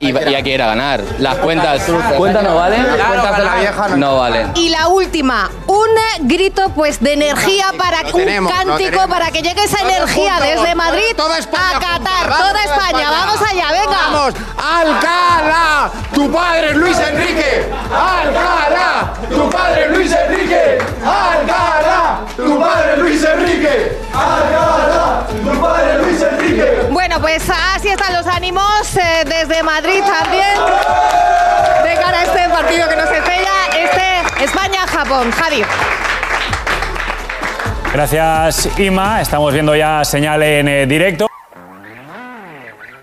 Y, y aquí era ganar. Las cuentas, cuentas no valen. Las cuentas de la vieja no, valen. Y la última, un grito pues de energía para un tenemos, lo cántico tenemos. para que llegue esa Todos energía juntos, desde Madrid toda España a Qatar, junta, vamos, toda España. Vamos allá, venga. Vamos, Alcalá, tu padre es Luis Enrique. Alcalá, tu padre es Luis Enrique. Alcalá, tu padre es Luis Enrique. Alcalá, Bueno, pues así están los ánimos eh, desde Madrid también. De cara a este partido que nos espera, este España-Japón. Javi. Gracias, Ima. Estamos viendo ya señal en eh, directo.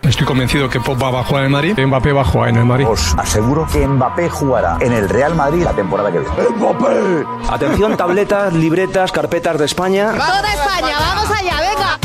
Estoy convencido que Pop va a jugar en el Madrid, Mbappé va a jugar en el Madrid. Os aseguro que Mbappé jugará en el Real Madrid la temporada que viene. ¡Mbappé! Atención, tabletas, libretas, carpetas de España. Toda España, vamos allá, venga.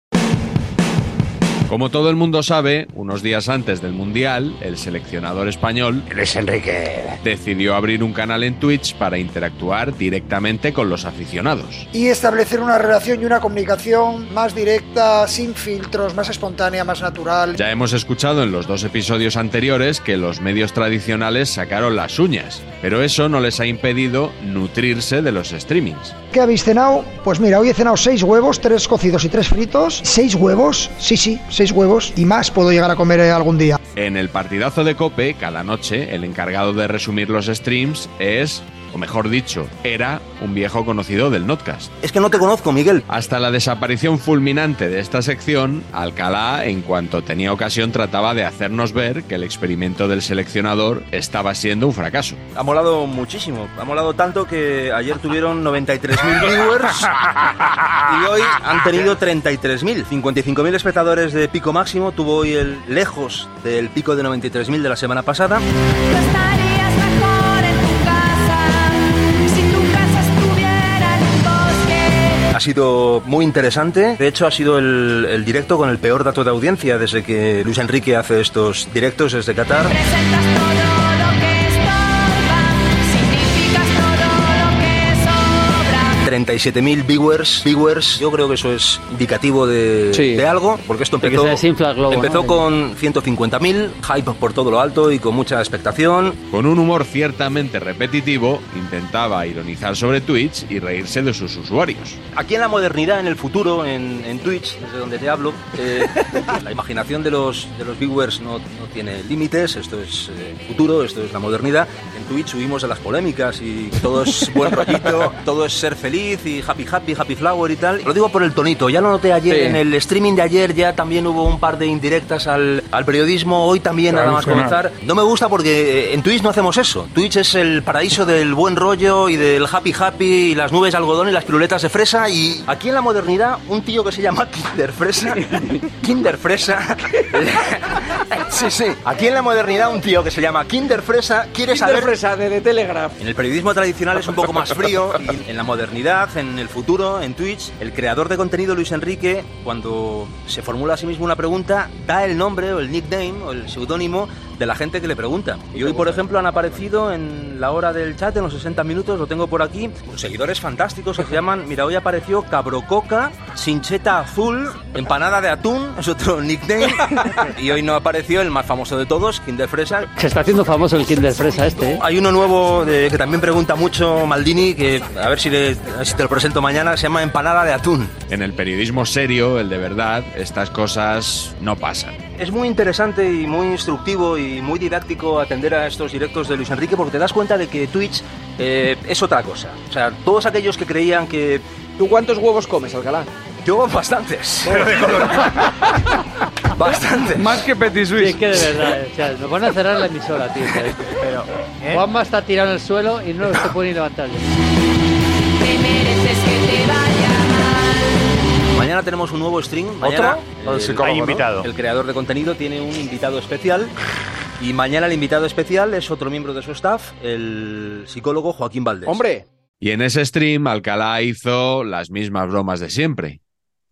Como todo el mundo sabe, unos días antes del Mundial, el seleccionador español Luis Enrique. decidió abrir un canal en Twitch para interactuar directamente con los aficionados. y establecer una relación y una comunicación más directa, sin filtros, más espontánea, más natural. Ya hemos escuchado en los dos episodios anteriores que los medios tradicionales sacaron las uñas, pero eso no les ha impedido nutrirse de los streamings. ¿Qué habéis cenado? Pues mira, hoy he cenado seis huevos, tres cocidos y tres fritos. ¿Seis huevos? Sí, sí, seis huevos. Y más puedo llegar a comer eh, algún día. En el partidazo de Cope, cada noche, el encargado de resumir los streams es, o mejor dicho, era un viejo conocido del Notcast. Es que no te conozco, Miguel. Hasta la desaparición fulminante de esta sección, Alcalá, en cuanto tenía ocasión, trataba de hacernos ver que el experimento del seleccionador estaba siendo un fracaso. Ha molado muchísimo. Ha molado tanto que ayer tuvieron 93.000 viewers y hoy han tenido 33.000. 55.000 espectadores de pico máximo. Tuvo hoy el lejos del pico de 93.000 de la semana pasada. Sido muy interesante. De hecho, ha sido el, el directo con el peor dato de audiencia desde que Luis Enrique hace estos directos desde Qatar. 47.000 viewers, viewers. Yo creo que eso es indicativo de, de algo, porque esto empezó, globo, empezó ¿no? con 150.000, hype por todo lo alto y con mucha expectación. Con un humor ciertamente repetitivo, intentaba ironizar sobre Twitch y reírse de sus usuarios. Aquí en la modernidad, en el futuro, en, en Twitch, desde donde te hablo, eh, la imaginación de los, de los viewers no tiene límites, esto es eh, futuro, esto es la modernidad. En Twitch huimos de las polémicas y todo es buen rollito, todo es ser feliz y happy happy, happy flower y tal. Lo digo por el tonito, ya lo noté ayer Sí. en el streaming de ayer, ya también hubo un par de indirectas al, al periodismo, hoy también nada más comenzar. No me gusta porque eh, en Twitch no hacemos eso. Twitch es el paraíso del buen rollo y del happy happy y las nubes de algodón y las piruletas de fresa y aquí en la modernidad un tío que se llama Kinder Fresa, Kinder Fresa, sí, sí, Sí, aquí en la modernidad un tío que se llama Kinder Fresa quiere Kinder saber... Fresa, de, de Telegraph. En el periodismo tradicional es un poco más frío y en la modernidad, en el futuro, en Twitch, el creador de contenido Luis Enrique, cuando se formula a sí mismo una pregunta, da el nombre o el nickname o el seudónimo de la gente que le pregunta. Y hoy, por ejemplo, han aparecido en la hora del chat, en los 60 minutos, lo tengo por aquí, seguidores fantásticos que se llaman, mira, hoy apareció Cabrococa, Sincheta Azul, Empanada de Atún, es otro nickname, y hoy no apareció el más famoso de todos, Kinder Fresa, Se está haciendo famoso el Kinder Fresa este, ¿eh? hay uno nuevo de- que también pregunta mucho Maldini, que a ver si, le- si te lo presento mañana, se llama empanada de atún. En el periodismo serio, el de verdad, estas cosas no pasan. Es muy interesante y muy instructivo y muy didáctico atender a estos directos de Luis Enrique porque te das cuenta de que Twitch eh, es otra cosa. O sea, todos aquellos que creían que... ¿Tú cuántos huevos comes, Alcalá? Yo bastantes. Bastantes. Más que Petit Sí, es que de verdad, o sea, nos van a cerrar la emisora, tío. Pero, Juanma está tirado en el suelo y no se puede ni levantar. Mañana tenemos un nuevo stream. Mañana, El el, psicólogo, Hay ¿no? invitado. el creador de contenido tiene un invitado especial. Y mañana el invitado especial es otro miembro de su staff, el psicólogo Joaquín Valdés. Hombre, Y en ese stream, Alcalá hizo las mismas bromas de siempre,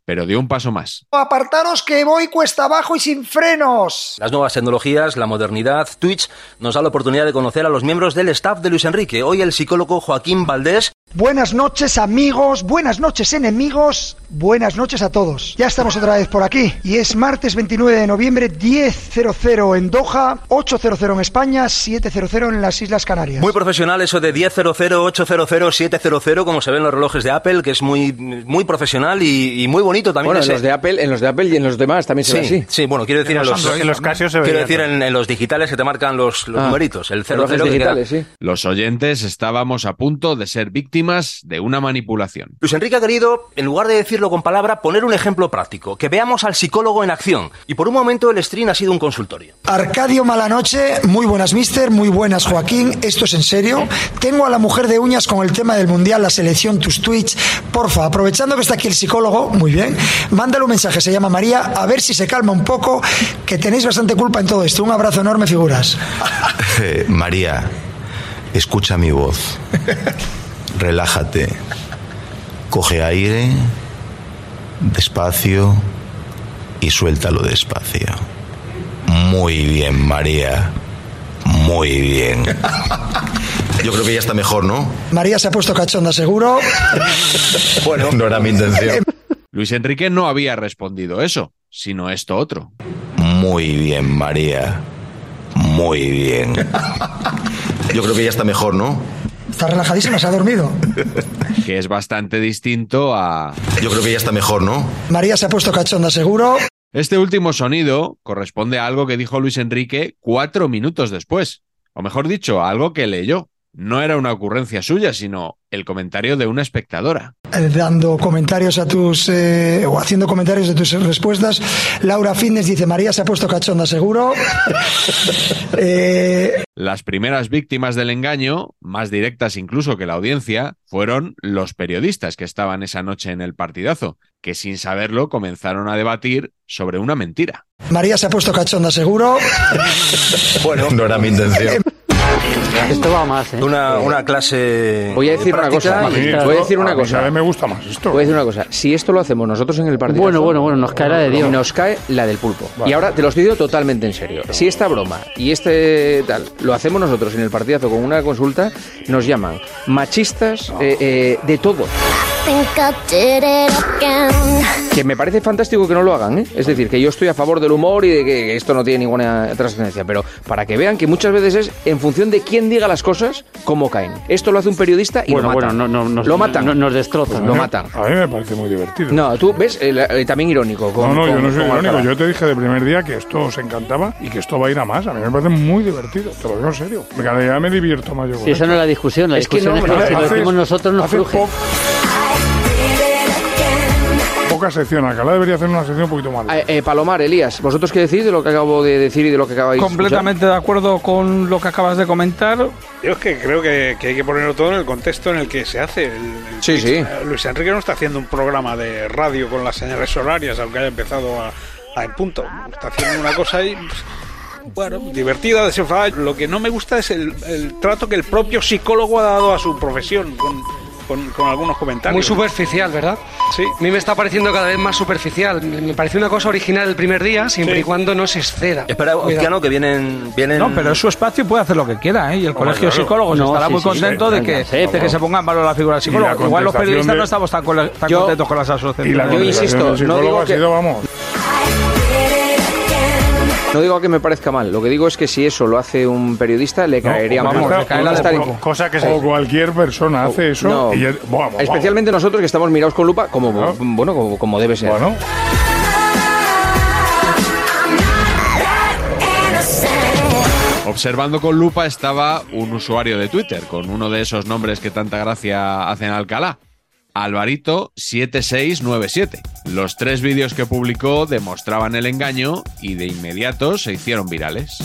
pero dio un paso más. Apartaros que voy cuesta abajo y sin frenos. Las nuevas tecnologías, la modernidad, Twitch nos da la oportunidad de conocer a los miembros del staff de Luis Enrique. Hoy el psicólogo Joaquín Valdés. Buenas noches amigos, buenas noches enemigos, buenas noches a todos. Ya estamos otra vez por aquí y es martes 29 de noviembre 10.00 en Doha, 8.00 en España, 7.00 en las Islas Canarias. Muy profesional eso de 10.00, 8.00, 7.00, como se ve en los relojes de Apple, que es muy, muy profesional y, y muy bonito también. bueno, en los de Apple, en los de Apple y en los demás también se ve Sí, así. sí, bueno, quiero decir En en, los en los Casio se quiero decir en, en los digitales que te marcan los, los Ah, numeritos, el 00 relojes que queda- digitales, sí. Los oyentes estábamos a punto de ser víctimas de una manipulación. Luis Enrique ha querido, en lugar de decirlo con palabra, poner un ejemplo práctico, que veamos al psicólogo en acción. Y por un momento el stream ha sido un consultorio. Arcadio Malanoche, muy buenas mister, muy buenas Joaquín, esto es en serio. Tengo a la mujer de uñas con el tema del mundial, la selección, tus tweets. Porfa, aprovechando que está aquí el psicólogo, muy bien, mándale un mensaje, se llama María, a ver si se calma un poco, que tenéis bastante culpa en todo esto. Un abrazo enorme, figuras. Eh, María, escucha mi voz. Relájate. Coge aire, despacio y suéltalo despacio. Muy bien, María. Muy bien. Yo creo que ya está mejor, ¿no? María se ha puesto cachonda, seguro. Bueno, no era mi intención. Luis Enrique no había respondido eso, sino esto otro. Muy bien, María. Muy bien. Yo creo que ya está mejor, ¿no? Está relajadísima, se ha dormido. Que es bastante distinto a... Yo creo que ya está mejor, ¿no? María se ha puesto cachonda, seguro. Este último sonido corresponde a algo que dijo Luis Enrique cuatro minutos después. O mejor dicho, a algo que leyó. No era una ocurrencia suya, sino el comentario de una espectadora. eh, dando comentarios a tus eh, o haciendo comentarios de tus respuestas. Laura Fitness dice María se ha puesto cachonda seguro. Eh, Las primeras víctimas del engaño, más directas incluso que la audiencia, fueron los periodistas que estaban esa noche en el partidazo, que sin saberlo comenzaron a debatir sobre una mentira. María se ha puesto cachonda seguro. Bueno, No era mi intención. Esto va más, ¿eh? una, una clase. Voy a decir una cosa. Voy a decir una A mí cosa. vez me gusta más esto. Voy a decir una cosa. Si esto lo hacemos nosotros en el partido. Bueno, bueno, bueno, nos caerá de Dios. Nos cae la del pulpo. Y ahora te lo estoy diciendo totalmente en serio. Si esta broma y este tal lo hacemos nosotros en el partidazo con una consulta, nos llaman machistas eh, eh, de todo. Que me parece fantástico que no lo hagan, ¿eh? Es decir, que yo estoy a favor del humor y de que esto no tiene ninguna trascendencia, pero para que vean que muchas veces es en función de quién diga las cosas, cómo caen. Esto lo hace un periodista y Bueno, lo matan. bueno, no, no, nos, lo matan. no- nos destrozan. lo ¿no? matan. A mí me parece muy divertido. No, tú ves, eh, eh, también irónico. con- No, no, yo no soy irónico. Alcalá. Yo te dije de primer día que esto os encantaba y que esto va a ir a más. A mí me parece muy divertido. Te lo digo en serio. Cada día me divierto más yo Si esa no es la discusión, la Es que discusión no, es que no, si lo decimos nosotros nos po- Poca sección. Alcalá debería hacer una sección un poquito más. Eh, eh, Palomar, Elías, ¿vosotros qué decís de lo que acabo de decir y de lo que acabáis de Completamente de acuerdo con lo que acabas de comentar. Yo es que creo que, que hay que ponerlo todo en el contexto en el que se hace. El- el Sí, sí. Eh, Luis Enrique no está haciendo un programa de radio con las señales horarias, aunque haya empezado a, a en punto. Está haciendo una cosa y pff, bueno, divertida, desenfadada. Lo que no me gusta es el, el trato que el propio psicólogo ha dado a su profesión con, con- con algunos comentarios. Muy superficial, ¿verdad? Sí. A mí me está pareciendo cada vez más superficial. Me parece una cosa original el primer día, siempre Sí. y cuando no se exceda. Espera. Ozquiano, que vienen, vienen... No, pero es su espacio y puede hacer lo que quiera, ¿eh? Y el colegio de claro. psicólogos No, estará sí, muy contento sí, de, que, de que se ponga en valor la figura del psicólogo. la Igual los periodistas de- no estamos tan, tan Yo- contentos con las asociaciones. Y la Yo insisto, no digo ha que- sido, vamos. No digo que me parezca mal, lo que digo es que si eso lo hace un periodista, le caería mal. vamos, Estaría- o- o cualquier persona hace eso. No. y es- vamos, vamos. Especialmente nosotros que estamos mirados con lupa, como bueno, como, como debe ser. Bueno. Observando con lupa estaba un usuario de Twitter con uno de esos nombres que tanta gracia hacen a Alcalá. Alvarito7697. Los tres vídeos que publicó demostraban el engaño y de inmediato se hicieron virales.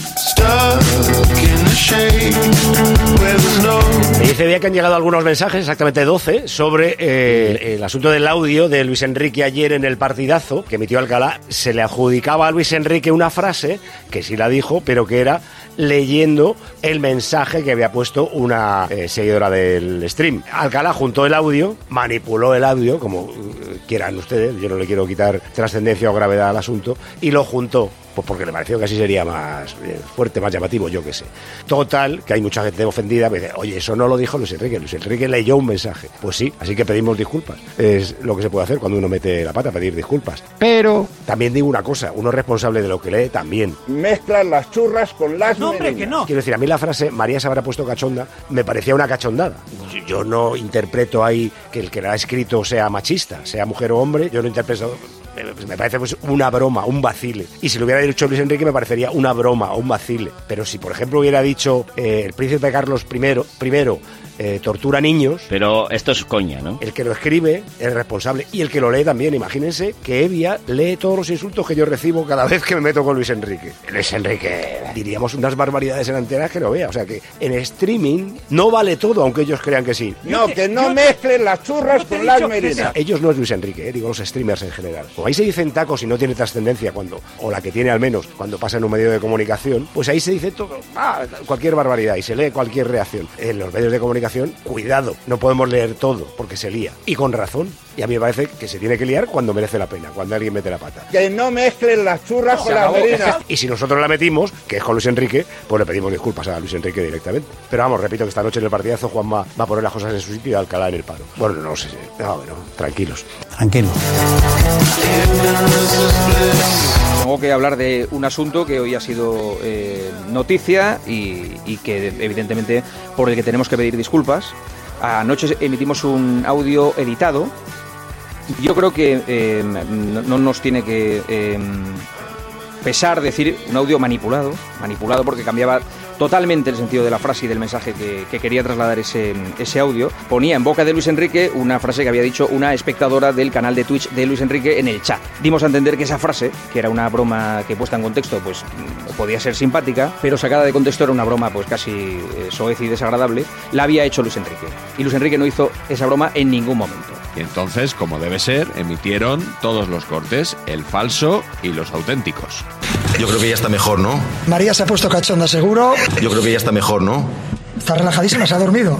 Me dice bien que han llegado algunos mensajes, exactamente 12, sobre eh, el asunto del audio de Luis Enrique ayer en el partidazo que emitió Alcalá. Se le adjudicaba a Luis Enrique una frase, que sí la dijo, pero que era leyendo el mensaje que había puesto una eh, seguidora del stream. Alcalá juntó el audio, manipuló el audio, como eh, quieran ustedes, yo no le quiero quitar trascendencia o gravedad al asunto, y lo juntó. Pues porque le pareció que así sería más eh, fuerte, más llamativo, yo qué sé. Total, que hay mucha gente ofendida, me dice, oye, eso no lo dijo Luis Enrique, Luis Enrique leyó un mensaje. Pues sí, así que pedimos disculpas. Es lo que se puede hacer cuando uno mete la pata, pedir disculpas. Pero también digo una cosa, uno es responsable de lo que lee también. Mezclan las churras con las No, hombre, que no. Quiero decir, a mí la frase María se habrá puesto cachonda me parecía una cachondada. Yo- Yo no interpreto ahí que el que la ha escrito sea machista, sea mujer o hombre, yo no interpreto. Me- Me parece pues una broma, un vacile. Y si lo hubiera dicho Luis Enrique me parecería una broma un vacile. Pero si por ejemplo hubiera dicho eh, el príncipe Carlos I, primero eh, tortura niños. Pero esto es coña, ¿no? El que lo escribe es responsable y el que lo lee también. Imagínense que Evia lee todos los insultos que yo recibo cada vez que me meto con Luis Enrique. Luis Enrique, diríamos unas barbaridades en antenas que no vea. O sea que en streaming no vale todo, aunque ellos crean que sí. No, que no mezclen las churras con las merinas. Ellos no es Luis Enrique, eh, digo los streamers en general. Como ahí se dicen tacos y no tiene trascendencia cuando, o la que tiene al menos, cuando pasa en un medio de comunicación, pues ahí se dice todo, ah, cualquier barbaridad y se lee cualquier reacción. En los medios de comunicación, cuidado, no podemos leer todo porque se lía. Y con razón. Y a mí me parece que se tiene que liar cuando merece la pena, cuando alguien mete la pata. Que no mezclen las churras Se con las merinas. Y si nosotros la metimos, que es con Luis Enrique, pues le pedimos disculpas a Luis Enrique directamente. Pero vamos, repito que esta noche en el partidazo Juan va, va a poner las cosas en su sitio y Alcalá en el paro. Bueno, no sé. No, bueno, tranquilos. Tranquilo. Tengo que hablar de un asunto que hoy ha sido eh, noticia y, que evidentemente por el que tenemos que pedir disculpas. Anoche emitimos un audio editado. Yo creo que eh, no, no nos tiene que eh, pesar decir un audio manipulado, manipulado porque cambiaba totalmente el sentido de la frase y del mensaje que, que quería trasladar ese, ese audio. Ponía en boca de Luis Enrique una frase que había dicho una espectadora del canal de Twitch de Luis Enrique en el chat. Dimos a entender que esa frase, que era una broma que puesta en contexto, pues mm, podía ser simpática, pero sacada de contexto era una broma pues casi eh, soez y desagradable, la había hecho Luis Enrique. Y Luis Enrique no hizo esa broma en ningún momento. Y entonces, como debe ser, emitieron todos los cortes, el falso y los auténticos. Yo creo que ya está mejor, ¿no? María se ha puesto cachonda seguro. Yo creo que ya está mejor, ¿no? Está relajadísima, se ha dormido.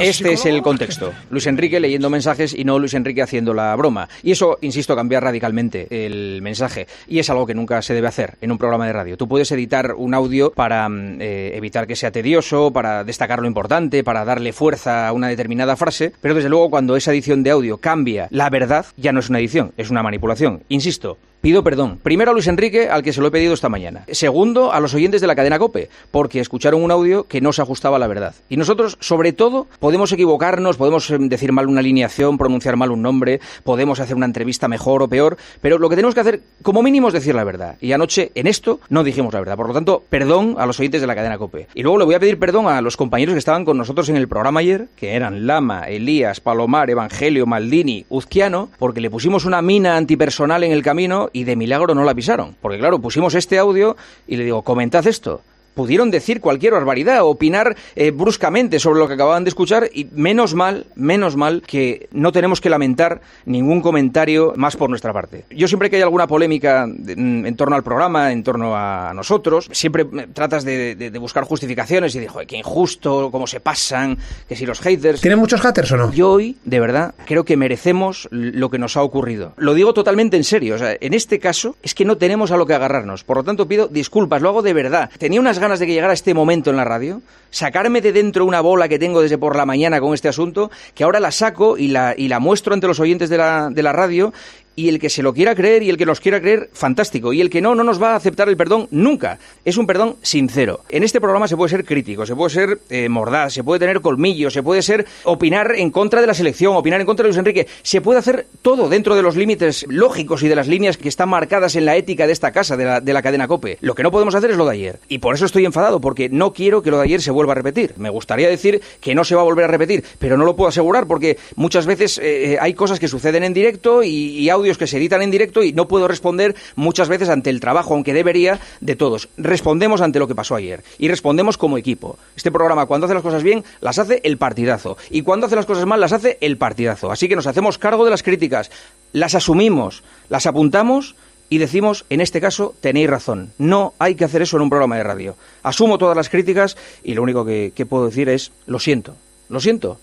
Este es el contexto. Luis Enrique leyendo mensajes y no Luis Enrique haciendo la broma. Y eso, insisto, cambia radicalmente el mensaje. Y es algo que nunca se debe hacer en un programa de radio. Tú puedes editar un audio para mm, eh, evitar que sea tedioso, para destacar lo importante, para darle fuerza a una determinada frase, pero desde luego cuando esa edición de audio cambia la verdad, ya no es una edición, es una manipulación. Insisto, Pido perdón. Primero a Luis Enrique, al que se lo he pedido esta mañana. Segundo, a los oyentes de la cadena Cope, porque escucharon un audio que no se ajustaba a la verdad. Y nosotros, sobre todo, podemos equivocarnos, podemos eh, decir mal una alineación, pronunciar mal un nombre, podemos hacer una entrevista mejor o peor, pero lo que tenemos que hacer, como mínimo, es decir la verdad. Y anoche, en esto, no dijimos la verdad. Por lo tanto, perdón a los oyentes de la cadena Cope. Y luego le voy a pedir perdón a los compañeros que estaban con nosotros en el programa ayer, que eran Lama, Elías, Palomar, Evangelio, Maldini, Uzquiano, porque le pusimos una mina antipersonal en el camino y de milagro no la pisaron. Porque claro, pusimos este audio y le digo, comentad esto. Pudieron decir cualquier barbaridad, opinar eh, bruscamente sobre lo que acababan de escuchar y menos mal, menos mal que no tenemos que lamentar ningún comentario más por nuestra parte. Yo siempre que hay alguna polémica en, en torno al programa, en torno a nosotros, siempre eh, tratas de, de- de buscar justificaciones y joder, qué injusto, cómo se pasan, que si los haters... ¿Tiene muchos haters o no? Yo hoy, de verdad, creo que merecemos lo que nos ha ocurrido. Lo digo totalmente en serio. O sea, en este caso es que no tenemos a lo que agarrarnos. Por lo tanto, pido disculpas, lo hago de verdad. Tenía unas ganas de que llegara este momento en la radio, sacarme de dentro una bola que tengo desde por la mañana con este asunto, que ahora la saco y la, y la muestro ante los oyentes de la, de la radio. Y el que se lo quiera creer y el que nos quiera creer, fantástico. Y el que no, no nos va a aceptar el perdón nunca. Es un perdón sincero. En este programa se puede ser crítico, se puede ser eh, mordaz, se puede tener colmillo, se puede ser opinar en contra de la selección, opinar en contra de Luis Enrique. Se puede hacer todo dentro de los límites lógicos y de las líneas que están marcadas en la ética de esta casa, de la, de la cadena COPE. Lo que no podemos hacer es lo de ayer. Y por eso estoy enfadado, porque no quiero que lo de ayer se vuelva a repetir. Me gustaría decir que no se va a volver a repetir, pero no lo puedo asegurar porque muchas veces eh, hay cosas que suceden en directo y, y que se editan en directo y no puedo responder muchas veces ante el trabajo, aunque debería, de todos. Respondemos ante lo que pasó ayer y respondemos como equipo. Este programa, cuando hace las cosas bien, las hace el partidazo. Y cuando hace las cosas mal, las hace el partidazo. Así que nos hacemos cargo de las críticas, las asumimos, las apuntamos y decimos, en este caso, tenéis razón. No hay que hacer eso en un programa de radio. Asumo todas las críticas y lo único que puedo decir es, lo siento. Lo siento.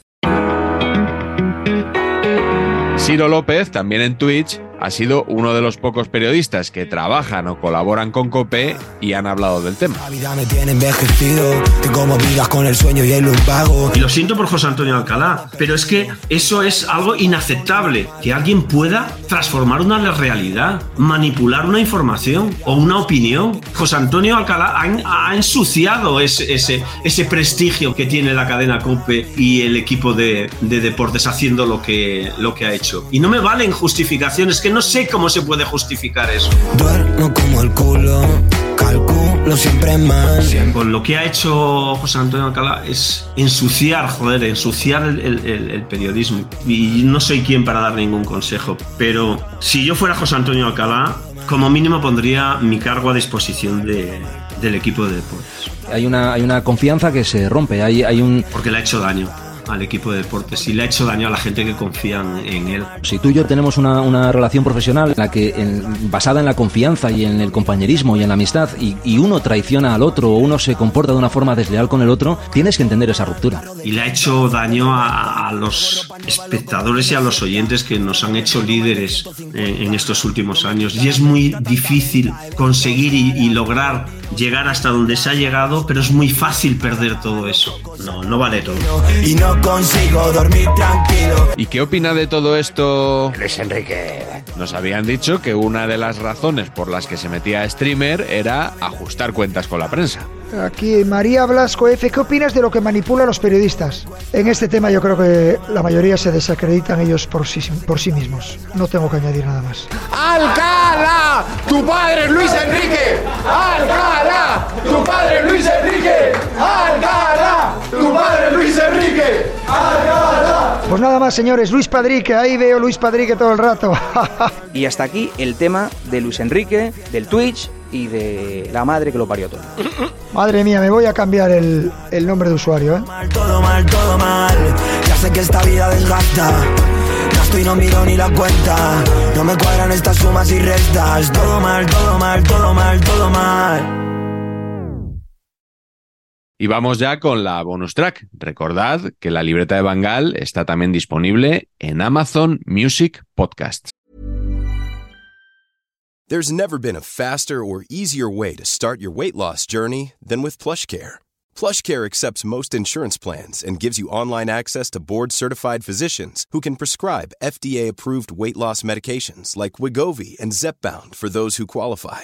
Ciro López, también en Twitch, ha sido uno de los pocos periodistas que trabajan o colaboran con COPE y han hablado del tema. La vida me tiene envejecido, que como vidas con el sueño y lo siento por José Antonio Alcalá, pero es que eso es algo inaceptable, que alguien pueda transformar una realidad, manipular una información o una opinión. José Antonio Alcalá ha, ha ensuciado ese, ese, ese prestigio que tiene la cadena COPE y el equipo de, de deportes haciendo lo que, lo que ha hecho. Y no me valen justificaciones, que no sé cómo se puede justificar eso. Duermo como el culo, calculo siempre más. Con lo que ha hecho José Antonio Alcalá es ensuciar, joder, ensuciar el, el- el- el periodismo. Y no soy quien para dar ningún consejo, pero si yo fuera José Antonio Alcalá, como mínimo pondría mi cargo a disposición de- del equipo de deportes. Hay una, hay una confianza que se rompe, hay, hay un... Porque le ha hecho daño al equipo de deportes y le ha hecho daño a la gente que confía en- en él. Si tú y yo tenemos una, una relación profesional en la que, en- basada en la confianza y en el compañerismo y en la amistad, y, y uno traiciona al otro o uno se comporta de una forma desleal con el otro, tienes que entender esa ruptura. y le ha hecho daño a, a los espectadores y a los oyentes que nos han hecho líderes en, en estos últimos años. Y es muy difícil conseguir y, y lograr llegar hasta donde se ha llegado, pero es muy fácil perder todo eso. No, no vale todo. Y no consigo dormir tranquilo. ¿Y qué opina de todo esto? Luis Enrique. Nos habían dicho que una de las razones por las que se metía a streamer era ajustar cuentas con la prensa. Aquí María Blasco F, ¿qué opinas de lo que manipula a los periodistas? En este tema yo creo que la mayoría se desacreditan ellos por sí, por sí mismos. No tengo que añadir nada más. ¡Alcalá! ¡Tu padre es Luis Enrique! ¡Alcalá! ¡Tu padre es Luis Enrique! ¡Alcalá! ¡Tu padre es Luis Enrique! ¡Alcalá! Pues nada más, señores. Luis Padrique, ahí veo Luis Padrique todo el rato. Y hasta aquí el tema de Luis Enrique, del Twitch y de la madre que lo parió todo. Madre mía, me voy a cambiar el, el nombre de usuario, ¿eh? Todo mal, todo mal. Ya sé que esta vida desgasta. Gasto y no miro ni la cuenta. No me cuadran estas sumas y restas. Todo mal, todo mal, todo mal, todo mal. Y vamos ya con la bonus track. Recordad que la libreta de Bangal está también disponible en Amazon Music Podcasts. There's never been a faster or easier way to start your weight loss journey than with PlushCare. PlushCare accepts most insurance plans and gives you online access to board-certified physicians who can prescribe FDA-approved weight loss medications like Wigovi and Zepbound for those who qualify.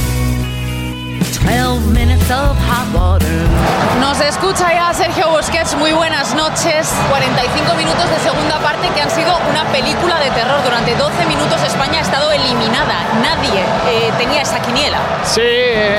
Nos escucha ya Sergio Busquets, muy buenas noches. 45 minutos de segunda parte que han sido una película de terror. Durante 12 minutos España ha estado eliminada. Nadie eh, tenía esa quiniela. Sí.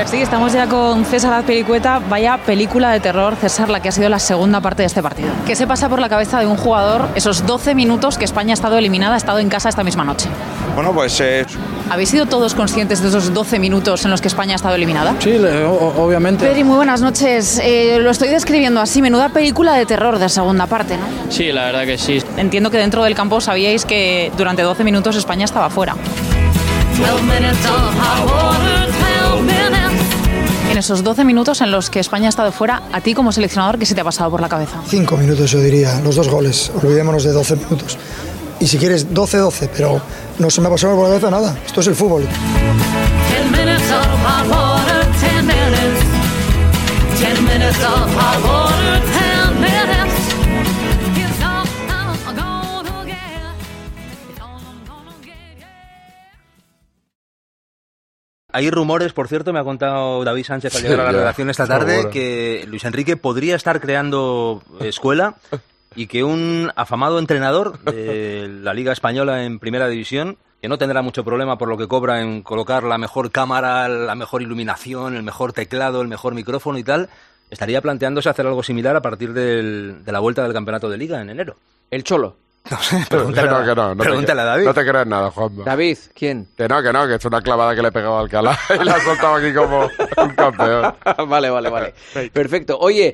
Sí, estamos ya con César Azpilicueta. Vaya película de terror, César, la que ha sido la segunda parte de este partido. ¿Qué se pasa por la cabeza de un jugador esos 12 minutos que España ha estado eliminada, ha estado en casa esta misma noche? Bueno, pues eh, ¿Habéis sido todos conscientes de esos 12 minutos en los que España ha estado eliminada? sí, obviamente. Pedri, muy buenas noches. Eh, lo estoy describiendo así, menuda película de terror de segunda parte, ¿no? Sí, la verdad que sí. Entiendo que dentro del campo sabíais que durante 12 minutos España estaba fuera. 12 minutes of hot water. 12 minutes. En esos 12 minutos en los que España ha estado fuera, a ti como seleccionador, ¿qué se te ha pasado por la cabeza? Cinco minutos yo diría, los dos goles. Olvidémonos de 12 minutos. Y si quieres 12-12, pero no se me ha pasado por la cabeza nada. Esto es el fútbol. 10 minutes of hot water. 10 minutes. 10 minutes of hot water. 10 minutes. Here's all I'm gonna get. Hay rumores, por cierto, me ha contado David Sánchez al llegar a la redacción esta tarde, que Luis Enrique podría estar creando escuela y que un afamado entrenador de la Liga Española en Primera División, que no tendrá mucho problema por lo que cobra en colocar la mejor cámara, la mejor iluminación, el mejor teclado, el mejor micrófono y tal, estaría planteándose hacer algo similar a partir del- de la vuelta del campeonato de Liga en enero. El Cholo. Pregúntale, no, a- que no, no pregúntale a te, David. No te creas nada, Juanma. David, ¿quién? Que no, que no, que es una clavada que le he pegado a Alcalá y la ha soltado aquí como un campeón. vale, vale, vale. Perfecto. Oye,